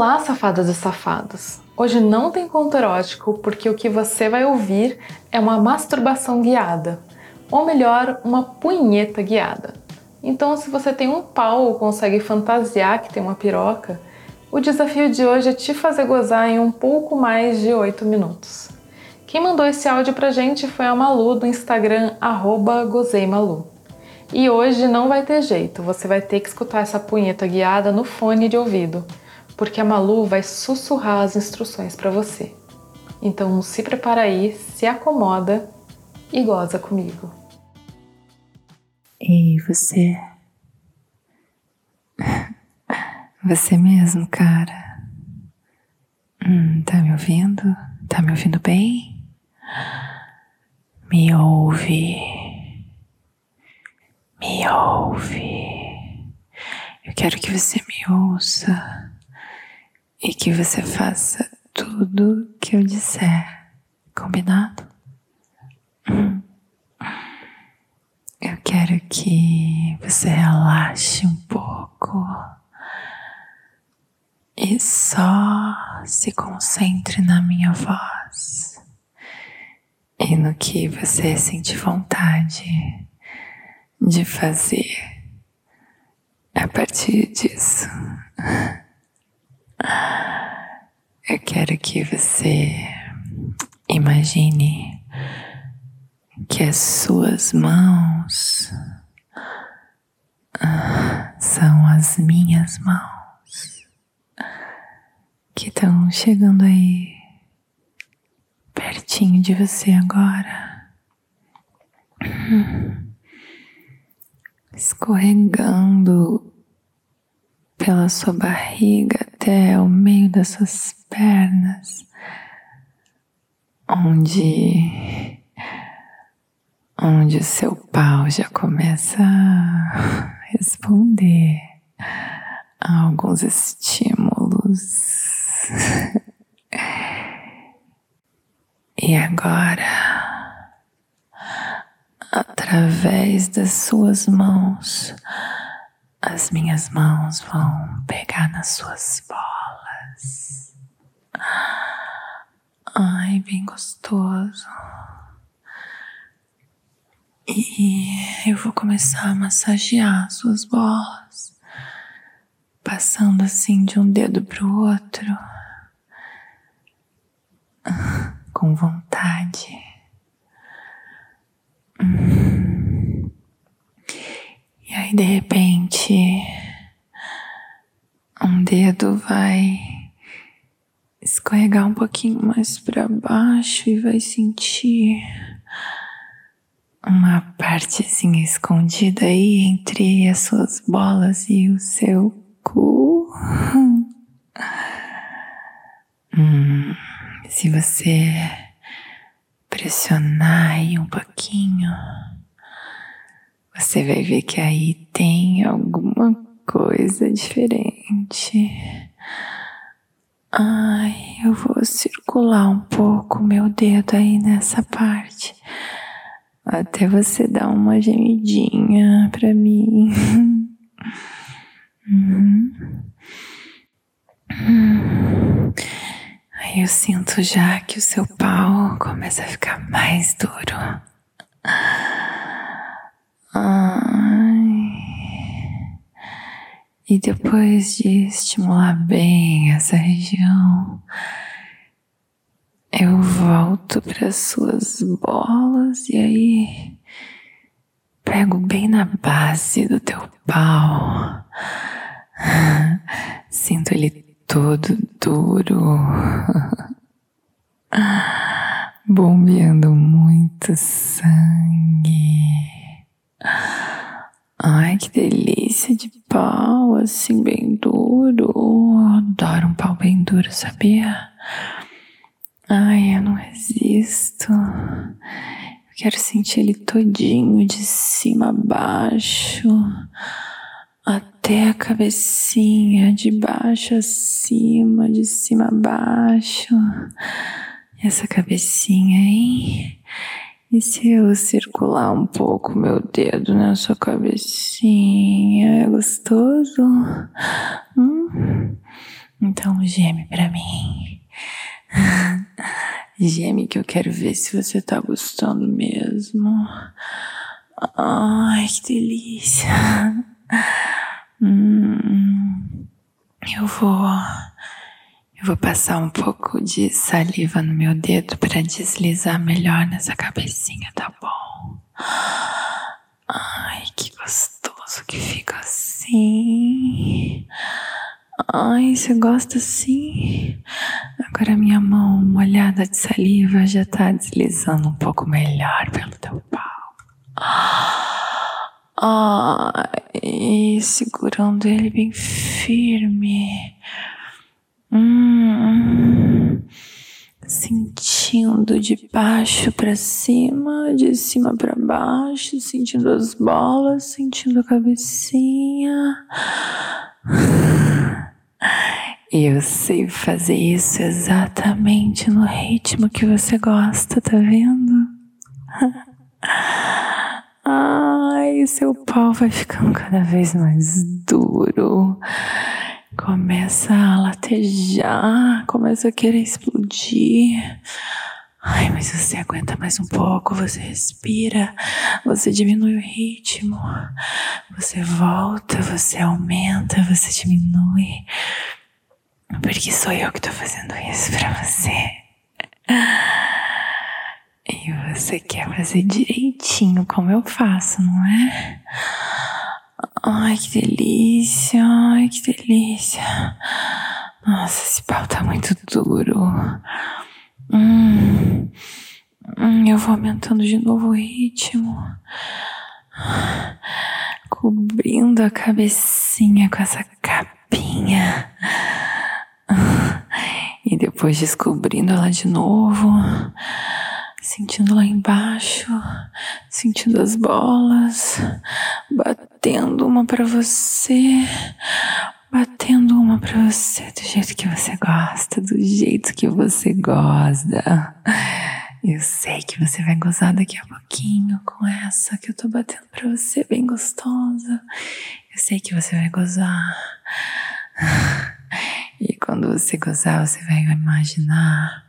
Olá, safadas e safados! Hoje não tem conto erótico porque o que você vai ouvir é uma masturbação guiada, ou melhor, uma punheta guiada. Então, se você tem um pau ou consegue fantasiar que tem uma piroca, o desafio de hoje é te fazer gozar em um pouco mais de 8 minutos. Quem mandou esse áudio pra gente foi a Malu do Instagram @gozeimalu. E hoje não vai ter jeito, você vai ter que escutar essa punheta guiada no fone de ouvido porque a Malu vai sussurrar as instruções para você. Então se prepara aí, se acomoda e goza comigo. E você? Você mesmo, cara? Hum, tá me ouvindo? Tá me ouvindo bem? Me ouve. Me ouve. Eu quero que você me ouça e que você faça tudo que eu disser, combinado? Hum. Eu quero que você relaxe um pouco e só se concentre na minha voz e no que você sente vontade de fazer a partir disso. Eu quero que você imagine que as suas mãos ah, são as minhas mãos que estão chegando aí pertinho de você agora, escorregando pela sua barriga até o meio das suas pernas, onde onde o seu pau já começa a responder a alguns estímulos. e agora, através das suas mãos, as minhas mãos vão pegar nas suas bolas. Ai, bem gostoso. E eu vou começar a massagear as suas bolas, passando assim de um dedo pro outro, com vontade. Aí, de repente, um dedo vai escorregar um pouquinho mais para baixo e vai sentir uma partezinha escondida aí entre as suas bolas e o seu cu. Hum, se você pressionar aí um pouquinho, você vai ver que aí tem alguma coisa diferente. Ai, eu vou circular um pouco meu dedo aí nessa parte. Até você dar uma gemidinha pra mim. Uhum. Aí eu sinto já que o seu pau começa a ficar mais duro. E depois de estimular bem essa região, eu volto para suas bolas e aí pego bem na base do teu pau. Sinto ele todo duro, bombeando muito sangue. Ai, que delícia de pau, assim, bem duro. adoro um pau bem duro, sabia? Ai, eu não resisto. Eu quero sentir ele todinho, de cima a baixo, até a cabecinha, de baixo a cima, de cima a baixo. Essa cabecinha, hein? E se eu circular um pouco meu dedo na sua cabecinha, é gostoso? Hum? Então geme pra mim. Geme que eu quero ver se você tá gostando mesmo. Ai, que delícia. Hum, eu vou. Eu vou passar um pouco de saliva no meu dedo para deslizar melhor nessa cabecinha, tá bom? Ai, que gostoso que fica assim. Ai, você gosta assim? Agora minha mão molhada de saliva já tá deslizando um pouco melhor pelo teu pau. Ai, segurando ele bem firme. Hum, sentindo de baixo para cima, de cima para baixo, sentindo as bolas, sentindo a cabecinha. Eu sei fazer isso exatamente no ritmo que você gosta, tá vendo? Ai, seu pau vai ficando cada vez mais duro. Começa a latejar, começa a querer explodir. Ai, mas você aguenta mais um pouco, você respira, você diminui o ritmo, você volta, você aumenta, você diminui. Porque sou eu que tô fazendo isso pra você. E você quer fazer direitinho como eu faço, não é? Ai, que delícia, ai, que delícia. Nossa, esse pau tá muito duro. Hum, hum, eu vou aumentando de novo o ritmo. Cobrindo a cabecinha com essa capinha. E depois descobrindo ela de novo, sentindo lá embaixo, sentindo as bolas, batendo uma para você, batendo uma para você do jeito que você gosta, do jeito que você gosta. Eu sei que você vai gozar daqui a pouquinho com essa que eu tô batendo pra você, bem gostosa. Eu sei que você vai gozar. E quando você gozar, você vai imaginar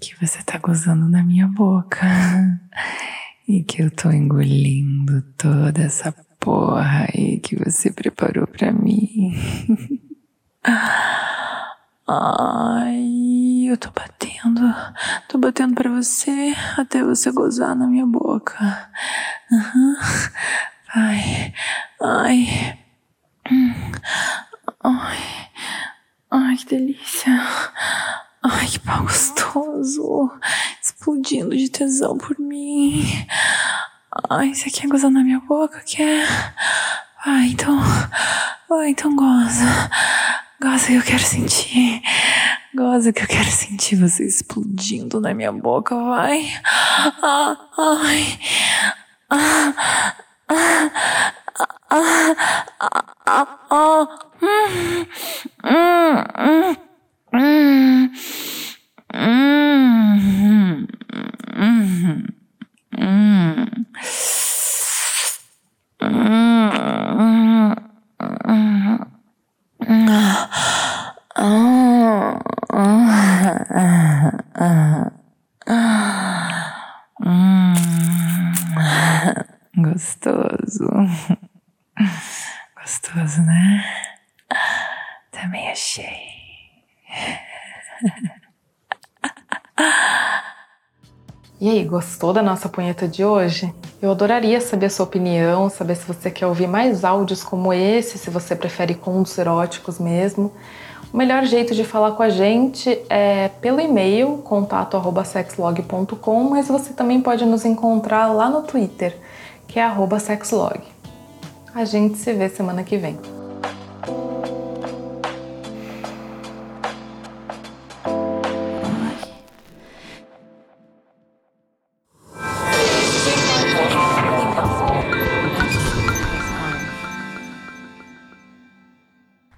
que você tá gozando na minha boca e que eu tô engolindo toda essa porra aí que você preparou pra mim. Ai, eu tô batendo, tô batendo pra você até você gozar na minha boca. Uhum. Vai, ai, ai. Ai, que delícia. Ai, que pau gostoso. Explodindo de tesão por mim. Ai, você quer gozar na minha boca? Quer? Vai, então. Vai, então goza. Goza que eu quero sentir. Goza que eu quero sentir você explodindo na minha boca. Vai. Ah, ai. Ah, ah, ah, ah, ah, ah. Hum, hum, Gostoso. Gostoso, né? Também achei. E aí, gostou da nossa punheta de hoje? Eu adoraria saber a sua opinião, saber se você quer ouvir mais áudios como esse, se você prefere contos eróticos mesmo. O melhor jeito de falar com a gente é pelo e-mail contato@sexlog.com, mas você também pode nos encontrar lá no Twitter, que é @sexlog. A gente se vê semana que vem.